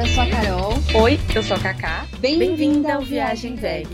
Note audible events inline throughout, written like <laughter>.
eu sou a Carol. Oi, eu sou a Kaká. Bem-vinda ao Viagem Veg.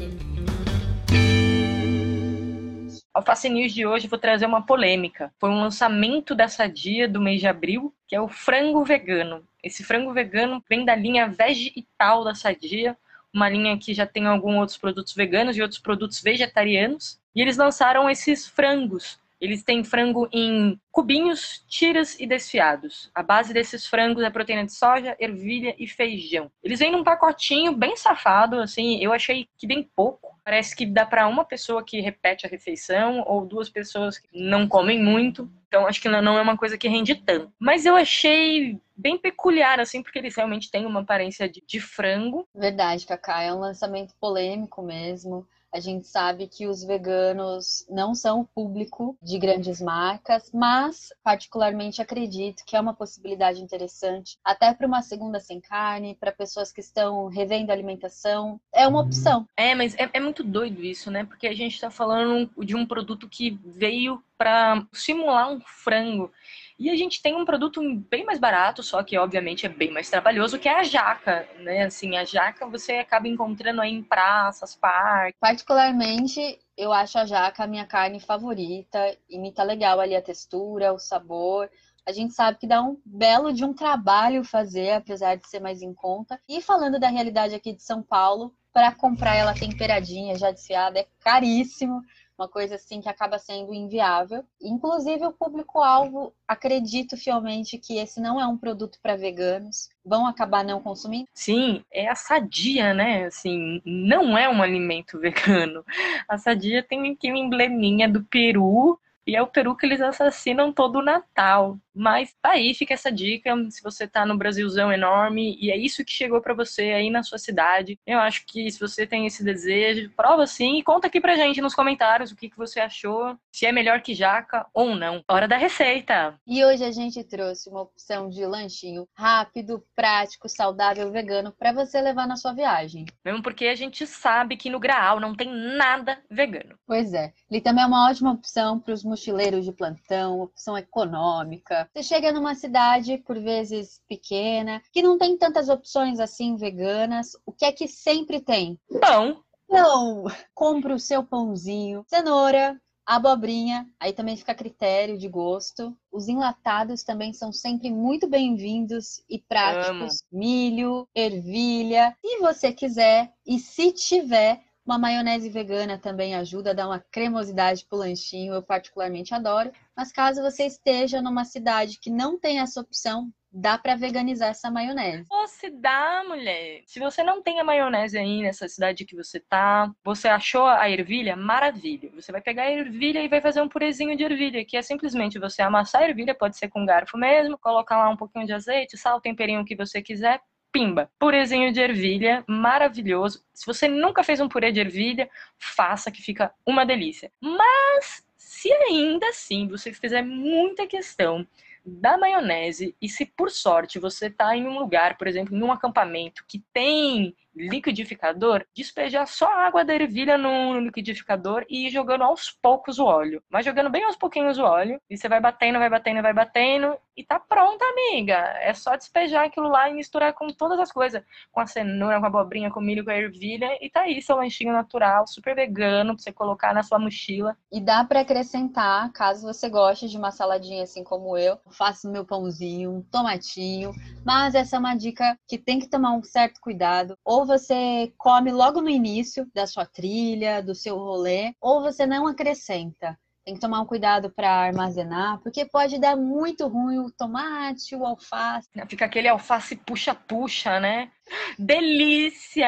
Alface News de hoje vou trazer uma polêmica. Foi um lançamento da Sadia do mês de abril, que é o frango vegano. Esse frango vegano vem da linha Veg e Tal da Sadia, uma linha que já tem alguns outros produtos veganos e outros produtos vegetarianos. E eles lançaram esses frangos eles têm frango em cubinhos, tiras e desfiados. A base desses frangos é proteína de soja, ervilha e feijão. Eles vêm num pacotinho bem safado, assim, eu achei que bem pouco. Parece que dá para uma pessoa que repete a refeição ou duas pessoas que não comem muito. Então acho que não é uma coisa que rende tanto. Mas eu achei bem peculiar, assim, porque eles realmente têm uma aparência de, de frango. Verdade, Cacá. É um lançamento polêmico mesmo. A gente sabe que os veganos não são o público de grandes marcas, mas particularmente acredito que é uma possibilidade interessante, até para uma segunda sem carne, para pessoas que estão revendo a alimentação, é uma opção. É, mas é, é muito doido isso, né? Porque a gente está falando de um produto que veio para simular um frango. E a gente tem um produto bem mais barato, só que obviamente é bem mais trabalhoso, que é a jaca, né? Assim, a jaca você acaba encontrando aí em praças, parques. Particularmente, eu acho a jaca a minha carne favorita, imita legal ali a textura, o sabor. A gente sabe que dá um belo de um trabalho fazer, apesar de ser mais em conta. E falando da realidade aqui de São Paulo, para comprar ela temperadinha, já desfiada, é caríssimo uma coisa assim que acaba sendo inviável. Inclusive, o público-alvo, acredito fielmente que esse não é um produto para veganos, vão acabar não consumindo. Sim, é a sadia, né? Assim, não é um alimento <laughs> vegano. A sadia tem aquele embleminha do Peru e é o peru que eles assassinam todo o Natal. Mas tá aí, fica essa dica. Se você tá no Brasilzão enorme e é isso que chegou para você aí na sua cidade, eu acho que se você tem esse desejo, prova sim e conta aqui pra gente nos comentários o que, que você achou, se é melhor que jaca ou não. Hora da receita! E hoje a gente trouxe uma opção de lanchinho rápido, prático, saudável, vegano para você levar na sua viagem. Mesmo porque a gente sabe que no Graal não tem nada vegano. Pois é. Ele também é uma ótima opção para os mochileiros de plantão, opção econômica. Você chega numa cidade, por vezes pequena, que não tem tantas opções assim veganas. O que é que sempre tem? Pão. Então, compra o seu pãozinho, cenoura, abobrinha, aí também fica a critério de gosto. Os enlatados também são sempre muito bem-vindos e práticos. Amo. Milho, ervilha. Se você quiser e se tiver, uma maionese vegana também ajuda a dar uma cremosidade pro lanchinho, eu particularmente adoro. Mas caso você esteja numa cidade que não tem essa opção, dá para veganizar essa maionese. Ou se dá, mulher. Se você não tem a maionese aí nessa cidade que você tá, você achou a ervilha, maravilha. Você vai pegar a ervilha e vai fazer um purezinho de ervilha, que é simplesmente você amassar a ervilha, pode ser com garfo mesmo, colocar lá um pouquinho de azeite, sal, temperinho que você quiser, pimba, purezinho de ervilha, maravilhoso. Se você nunca fez um purê de ervilha, faça que fica uma delícia. Mas se ainda assim você fizer muita questão da maionese e se por sorte você está em um lugar, por exemplo, em um acampamento que tem liquidificador, despejar só a água da ervilha no liquidificador e ir jogando aos poucos o óleo. Mas jogando bem aos pouquinhos o óleo, e você vai batendo, vai batendo, vai batendo, e tá pronta, amiga. É só despejar aquilo lá e misturar com todas as coisas. Com a cenoura, com a abobrinha, com o milho, com a ervilha, e tá aí seu lanchinho natural, super vegano, pra você colocar na sua mochila. E dá para acrescentar, caso você goste de uma saladinha assim como eu, faço meu pãozinho, um tomatinho, mas essa é uma dica que tem que tomar um certo cuidado. Ou você come logo no início da sua trilha, do seu rolê, ou você não acrescenta. Tem que tomar um cuidado para armazenar, porque pode dar muito ruim o tomate, o alface. Fica aquele alface puxa-puxa, né? Delícia!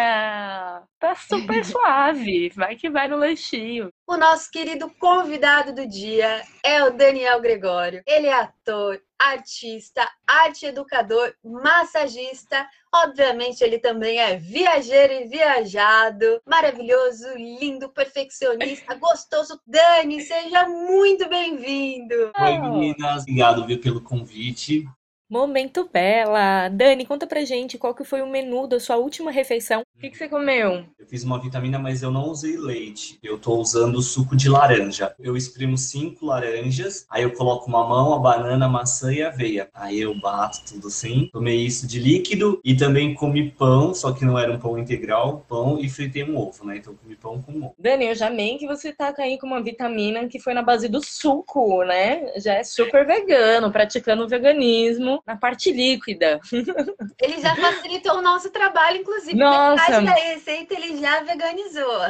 Tá super <laughs> suave. Vai que vai no lanchinho. O nosso querido convidado do dia é o Daniel Gregório. Ele é ator, artista, arte educador, massagista. Obviamente, ele também é viajeiro e viajado, maravilhoso, lindo, perfeccionista, gostoso. Dani, seja muito bem-vindo. Oi, meninas. Obrigado viu, pelo convite. Momento Bela! Dani, conta pra gente qual que foi o menu da sua última refeição. O que, que você comeu? Eu fiz uma vitamina, mas eu não usei leite. Eu tô usando suco de laranja. Eu espremo cinco laranjas, aí eu coloco mamão, a banana, a maçã e a aveia. Aí eu bato tudo assim. Tomei isso de líquido e também comi pão, só que não era um pão integral, pão e fritei um ovo, né? Então comi pão com ovo. Dani, eu já amei que você tá aí com uma vitamina que foi na base do suco, né? Já é super vegano, praticando o veganismo na parte líquida. <laughs> Ele já facilitou o nosso trabalho, inclusive. Nossa. da receita ele já veganizou.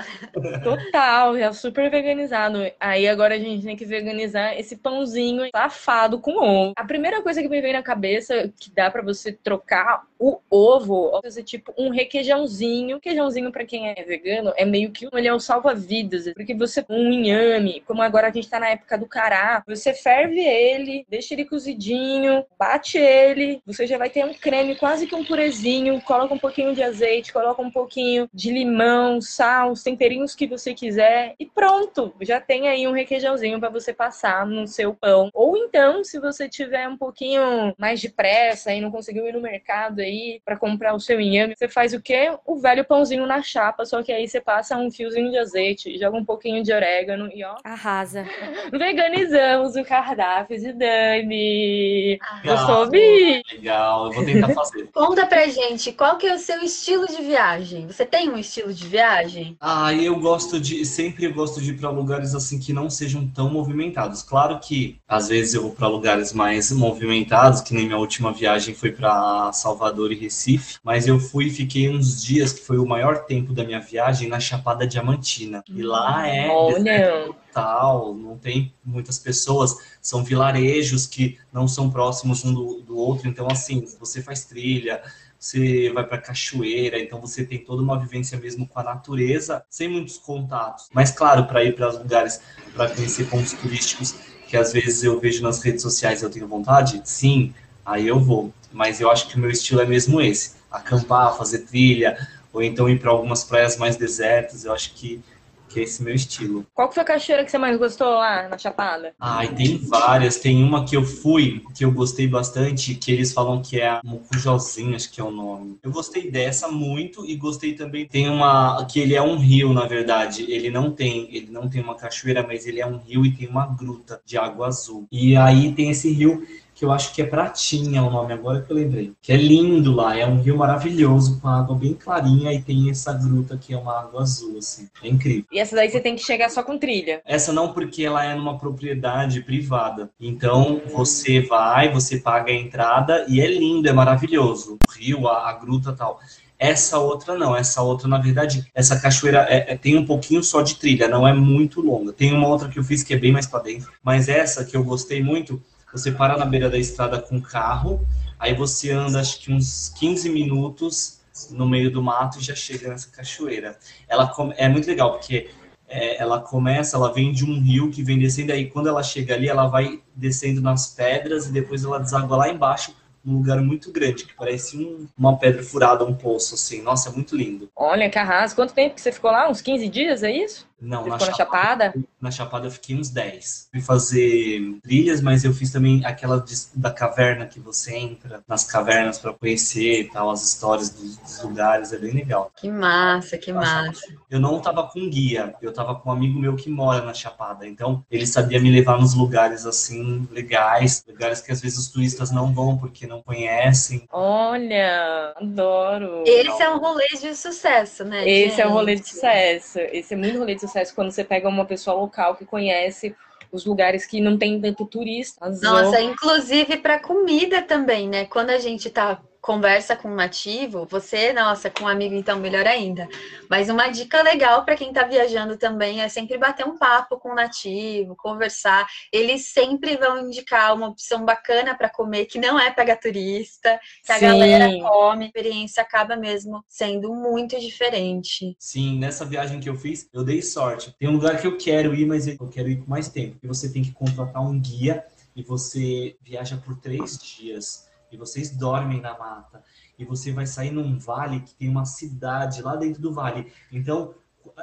Total, já super veganizado. Aí agora a gente tem que veganizar esse pãozinho safado com ovo. A primeira coisa que me veio na cabeça que dá para você trocar o ovo, fazer tipo um requeijãozinho. Requeijãozinho para quem é vegano é meio que ele é um salva-vidas, porque você um inhame, como agora a gente tá na época do cará, você ferve ele, deixa ele cozidinho, bate ele, você já vai ter um creme quase que um purezinho, coloca um pouquinho de azeite, coloca um pouquinho de limão, sal, os temperinhos que você quiser e pronto, já tem aí um requeijãozinho para você passar no seu pão. Ou então, se você tiver um pouquinho mais de pressa e não conseguiu ir no mercado aí para comprar o seu inhame, você faz o quê? O velho pãozinho na chapa, só que aí você passa um fiozinho de azeite, joga um pouquinho de orégano e ó, arrasa. Veganizamos o cardápio de Dani. Eu soube. Legal, eu vou tentar fazer. <laughs> Conta pra gente, qual que é o seu estilo de viagem? Você tem um estilo de viagem? Ah, eu gosto de, sempre gosto de ir para lugares assim que não sejam tão movimentados. Claro que às vezes eu vou para lugares mais movimentados, que nem minha última viagem foi para Salvador e Recife, mas eu fui e fiquei uns dias que foi o maior tempo da minha viagem na Chapada Diamantina. E lá é Olha. total, não tem muitas pessoas, são vilarejos que não são próximos um do, do outro, então assim, você faz trilha, você vai para cachoeira, então você tem toda uma vivência mesmo com a natureza, sem muitos contatos. Mas claro, para ir para os lugares, para conhecer pontos turísticos que às vezes eu vejo nas redes sociais, eu tenho vontade, sim, aí eu vou. Mas eu acho que o meu estilo é mesmo esse: acampar, fazer trilha, ou então ir para algumas praias mais desertas. Eu acho que que é esse meu estilo. Qual foi a cachoeira que você mais gostou lá na Chapada? Ai, tem várias. Tem uma que eu fui, que eu gostei bastante, que eles falam que é a Mucujozinho, acho que é o nome. Eu gostei dessa muito e gostei também. Tem uma que ele é um rio, na verdade. Ele não tem, ele não tem uma cachoeira, mas ele é um rio e tem uma gruta de água azul. E aí tem esse rio que eu acho que é Pratinha o nome agora que eu lembrei. Que é lindo lá, é um rio maravilhoso, com água bem clarinha e tem essa gruta que é uma água azul, assim. É incrível. E essa daí você tem que chegar só com trilha? Essa não, porque ela é numa propriedade privada. Então você vai, você paga a entrada e é lindo, é maravilhoso. O rio, a, a gruta tal. Essa outra não, essa outra, na verdade, essa cachoeira é, é, tem um pouquinho só de trilha, não é muito longa. Tem uma outra que eu fiz que é bem mais para dentro, mas essa que eu gostei muito você para na beira da estrada com o carro, aí você anda acho que uns 15 minutos no meio do mato e já chega nessa cachoeira. Ela é muito legal porque é, ela começa, ela vem de um rio que vem descendo, aí quando ela chega ali, ela vai descendo nas pedras e depois ela deságua lá embaixo um lugar muito grande, que parece um, uma pedra furada, um poço, assim. Nossa, é muito lindo. Olha, que arraso. Quanto tempo que você ficou lá? Uns 15 dias, é isso? Não, Você na ficou Chapada, na Chapada? Na Chapada eu fiquei uns 10. Fui fazer trilhas, mas eu fiz também aquela de, da caverna que você entra nas cavernas para conhecer e tal, as histórias dos, dos, lugares, é bem legal. Que massa, que massa. Eu não tava com guia, eu tava com um amigo meu que mora na Chapada, então ele sabia me levar nos lugares assim, legais, lugares que às vezes os turistas não vão porque não conhecem. Olha, adoro. Esse é um rolê de sucesso, né? Esse gente? é um rolê de sucesso. Esse é muito rolê de sucesso quando você pega uma pessoa local que conhece os lugares que não tem tanto turista. Nossa, inclusive para comida também, né? Quando a gente tá conversa com um nativo, você, nossa, com um amigo então melhor ainda. Mas uma dica legal para quem está viajando também é sempre bater um papo com o um nativo, conversar. Eles sempre vão indicar uma opção bacana para comer que não é pegar turista, que a Sim. galera come, a experiência acaba mesmo sendo muito diferente. Sim, nessa viagem que eu fiz, eu dei sorte. Tem um lugar que eu quero ir, mas eu quero ir com mais tempo. E você tem que contratar um guia e você viaja por três dias e vocês dormem na mata e você vai sair num vale que tem uma cidade lá dentro do vale. Então,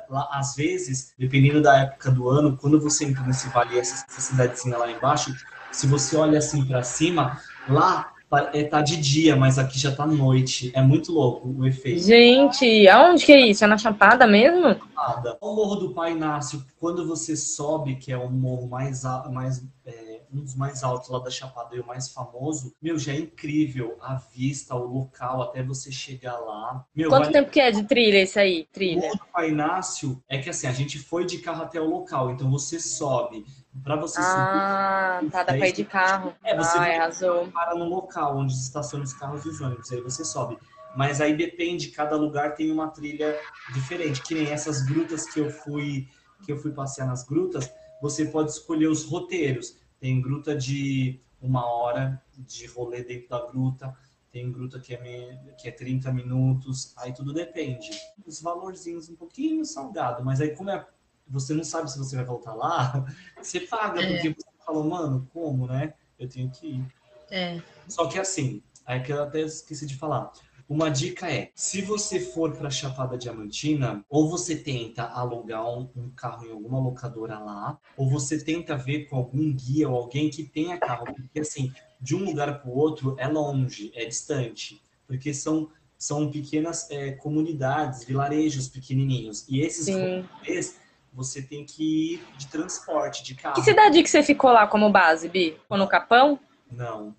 lá, às vezes, dependendo da época do ano, quando você entra nesse vale, essa, essa cidadezinha lá embaixo, se você olha assim para cima, lá é, tá de dia, mas aqui já tá noite. É muito louco o efeito. Gente, aonde que é isso? É na Chapada mesmo? Chapada. O Morro do Pai Inácio, quando você sobe, que é o morro mais, mais é, um dos mais altos lá da Chapada e o mais famoso, meu, já é incrível a vista, o local, até você chegar lá. Meu, Quanto vale... tempo que é de trilha isso aí? Trilha? O Morro do Pai Inácio é que assim, a gente foi de carro até o local, então você sobe para você ah, subir. Ah, tá, dá pra ir de carro. É, você ah, arrasou. para no local onde estacionam os carros e os ônibus, aí você sobe. Mas aí depende, cada lugar tem uma trilha diferente. Que nem essas grutas que eu fui, que eu fui passear nas grutas, você pode escolher os roteiros. Tem gruta de uma hora de rolê dentro da gruta, tem gruta que é, que é 30 minutos, aí tudo depende. Os valorzinhos um pouquinho salgado, mas aí como é você não sabe se você vai voltar lá, <laughs> você paga, é. porque você falou, mano, como, né? Eu tenho que ir. É. Só que assim, aí que eu até esqueci de falar. Uma dica é, se você for para Chapada Diamantina, ou você tenta alugar um, um, carro em alguma locadora lá, ou você tenta ver com algum guia ou alguém que tenha carro, porque assim, de um lugar para o outro é longe, é distante, porque são são pequenas é, comunidades, vilarejos pequenininhos, e esses rolês você tem que ir de transporte, de carro. Que cidade que você ficou lá como base, Bi? Ficou no Capão? Não.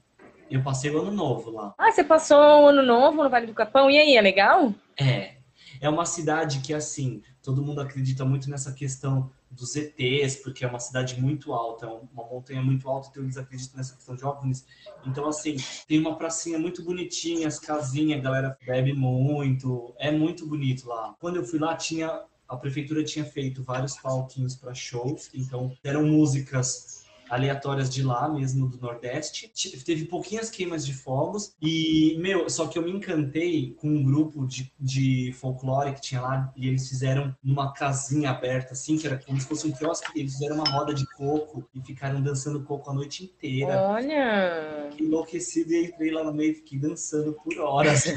Eu passei o ano novo lá. Ah, você passou o ano novo no Vale do Capão? E aí, é legal? É. É uma cidade que, assim, todo mundo acredita muito nessa questão dos ETs, porque é uma cidade muito alta, é uma montanha muito alta, então eles acreditam nessa questão de OVNIs. Então, assim, tem uma pracinha muito bonitinha, as casinhas, a galera bebe muito, é muito bonito lá. Quando eu fui lá, tinha a prefeitura tinha feito vários palquinhos para shows, então eram músicas aleatórias de lá mesmo do Nordeste. Teve pouquinhas queimas de fogos e, meu, só que eu me encantei com um grupo de, de folclore que tinha lá e eles fizeram numa casinha aberta, assim, que era como se fosse um quiosque. Eles fizeram uma roda de coco e ficaram dançando coco a noite inteira. Olha! Fiquei enlouquecido e entrei lá no meio e fiquei dançando por horas. <laughs>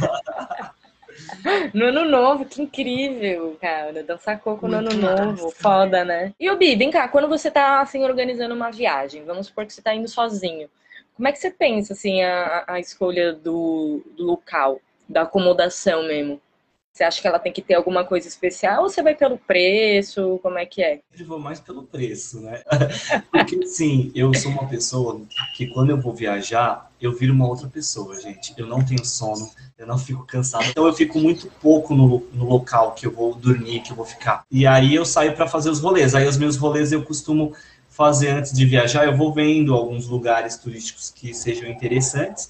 No ano novo, que incrível, cara. Dançar coco no ano novo. Foda, né? E o Bi, vem cá, quando você tá assim organizando uma viagem, vamos supor que você tá indo sozinho. Como é que você pensa assim a, a escolha do, do local, da acomodação mesmo? Você acha que ela tem que ter alguma coisa especial ou você vai pelo preço? Como é que é? Eu vou mais pelo preço, né? <laughs> Porque, sim, eu sou uma pessoa que quando eu vou viajar, eu viro uma outra pessoa, gente. Eu não tenho sono, eu não fico cansado. Então eu fico muito pouco no, no local que eu vou dormir, que eu vou ficar. E aí eu saio para fazer os rolês. Aí os meus rolês eu costumo fazer antes de viajar. Eu vou vendo alguns lugares turísticos que sejam interessantes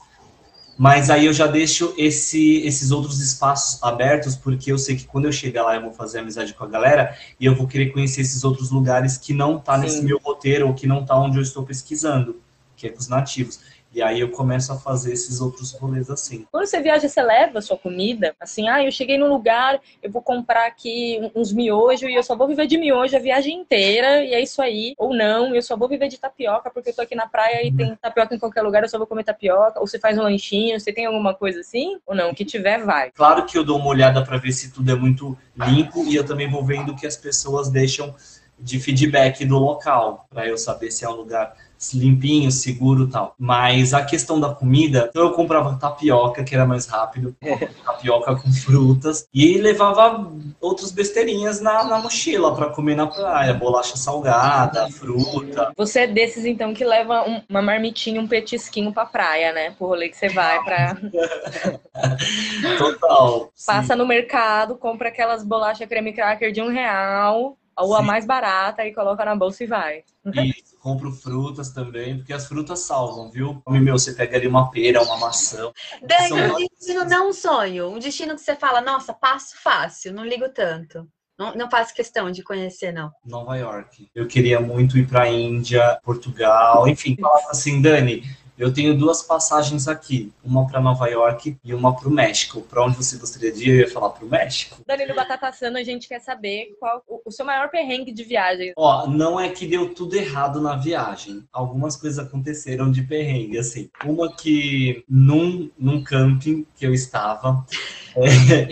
mas aí eu já deixo esse, esses outros espaços abertos, porque eu sei que quando eu chegar lá eu vou fazer amizade com a galera e eu vou querer conhecer esses outros lugares que não tá Sim. nesse meu roteiro ou que não tá onde eu estou pesquisando, que é com os nativos. E aí eu começo a fazer esses outros rolês assim. Quando você viaja, você leva a sua comida? Assim, ah, eu cheguei num lugar, eu vou comprar aqui uns miojos e eu só vou viver de miojo a viagem inteira e é isso aí. Ou não, eu só vou viver de tapioca porque eu tô aqui na praia e tem tapioca em qualquer lugar, eu só vou comer tapioca. Ou você faz um lanchinho, você tem alguma coisa assim? Ou não? O que tiver, vai. Claro que eu dou uma olhada para ver se tudo é muito limpo e eu também vou vendo o que as pessoas deixam de feedback do local, para eu saber se é um lugar limpinho, seguro tal. Mas a questão da comida, então eu comprava tapioca, que era mais rápido, <laughs> tapioca com frutas, e levava outras besteirinhas na, na mochila para comer na praia, bolacha salgada, fruta. Você é desses então que leva um, uma marmitinha, um petisquinho pra praia, né? Pro rolê que você vai pra. <laughs> Total. Passa sim. no mercado, compra aquelas bolachas creme cracker de um real, ou a mais barata, e coloca na bolsa e vai. Isso compro frutas também, porque as frutas salvam, viu? Meu, você pega ali uma pera, uma maçã. Dani, um destino não é um sonho. Um destino que você fala, nossa, passo fácil, não ligo tanto. Não, não faço questão de conhecer, não. Nova York. Eu queria muito ir para Índia, Portugal, enfim. Assim, Dani, eu tenho duas passagens aqui, uma para Nova York e uma para o México. Para onde você gostaria de ir? Eu ia falar para o México. Danilo Batata Sana, a gente quer saber qual o, o seu maior perrengue de viagem. Ó, não é que deu tudo errado na viagem. Algumas coisas aconteceram de perrengue, assim. Uma que num, num camping que eu estava, <laughs> é,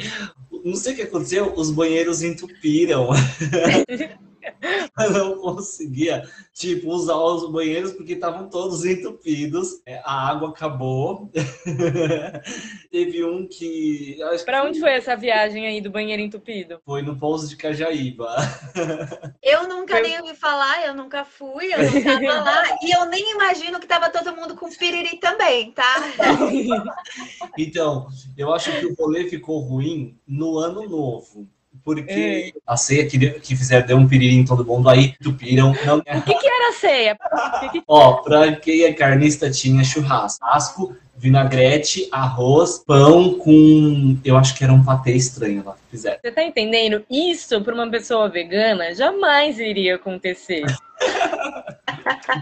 não sei o que aconteceu, os banheiros entupiram. <laughs> <laughs> Eu não conseguia, tipo, usar os banheiros porque estavam todos entupidos. É, a água acabou. <laughs> Teve um que. Pra onde foi essa viagem aí do banheiro entupido? Foi no pouso de Cajaíba. <laughs> Eu nunca nem ouvi falar, eu nunca fui, eu não tava lá. E eu nem imagino que tava todo mundo com piriri também, tá? então, eu acho que o rolê ficou ruim no ano novo porque é. a ceia que, que fizeram deu um piriri em todo mundo, aí entupiram. Não... O que, que era a ceia? Ó, pra quem é carnista tinha churrasco, vinagrete, arroz, pão com. Eu acho que era um patê estranho lá que fizeram. Você tá entendendo? Isso, para uma pessoa vegana, jamais iria acontecer. <laughs>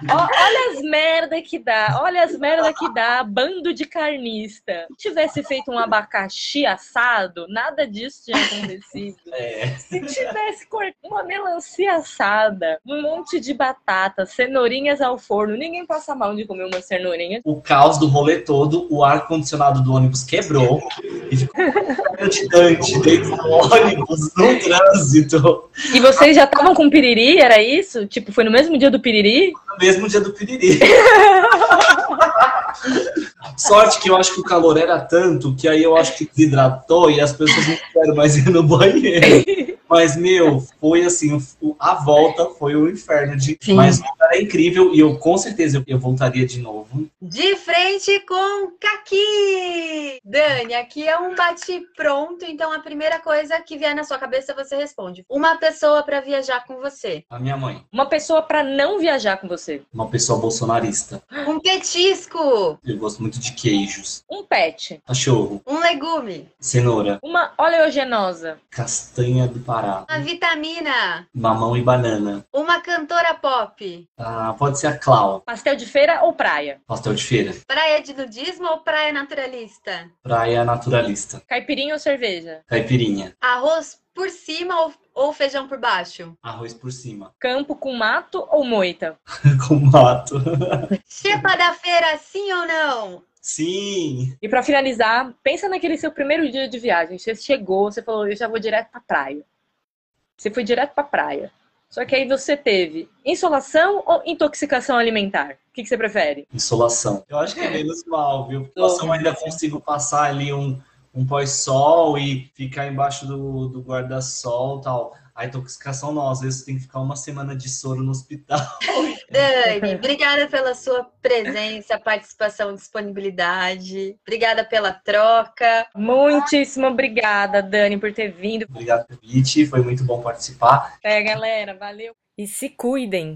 olha as merda que dá, olha as merda que dá, bando de carnista. Se tivesse feito um abacaxi assado, nada disso tinha acontecido. É. Se tivesse uma melancia assada, um monte de batata, cenourinhas ao forno, ninguém passa mal de comer uma cenourinha. O caos do rolê todo, o ar-condicionado do ônibus quebrou e ficou gigante dentro do ônibus, no trânsito. E vocês já estavam com piriri, era isso? Tipo, foi no mesmo dia do piriri? No mesmo dia do piriri. <laughs> Sorte que eu acho que o calor era tanto que aí eu acho que desidratou e as pessoas não quiseram mais ir no banheiro. Mas, meu, foi assim, a volta foi o inferno. De... Mas é incrível e eu com certeza eu voltaria de novo. De frente com Kaki! Dani, aqui é um bate-pronto, então a primeira coisa que vier na sua cabeça você responde. Uma pessoa para viajar com você. A minha mãe. Uma pessoa para não viajar com você. Uma pessoa bolsonarista. Um petisco. Eu gosto muito de queijos. Um pet. Cachorro. Um legume. Cenoura. Uma oleogenosa. Castanha do Pará. Uma vitamina. Mamão e banana. Uma cantora pop. Ah, pode ser a Clau. Pastel de feira ou praia? Pastel de feira. Praia de nudismo ou praia naturalista? Praia naturalista. Caipirinha ou cerveja? Caipirinha. Arroz por cima ou, ou feijão por baixo? Arroz por cima. <laughs> Campo com mato ou moita? com mato. <laughs> Chepa da feira, sim ou não? Sim. E para finalizar, pensa naquele seu primeiro dia de viagem. Você chegou, você falou, eu já vou direto pra praia. Você foi direto pra praia. Só que aí você teve insolação ou intoxicação alimentar? O que, que você prefere? Insolação. Eu acho que é menos mal, viu? Insolação ainda consigo passar ali um, um pós-sol e ficar embaixo do, do guarda-sol tal. A intoxicação não, às vezes tem que ficar uma semana de soro no hospital. <laughs> Dani, obrigada pela sua presença, participação, disponibilidade. Obrigada pela troca. Muitíssimo obrigada, Dani, por ter vindo. Obrigado pelo convite, foi muito bom participar. É, galera, valeu. E se cuidem.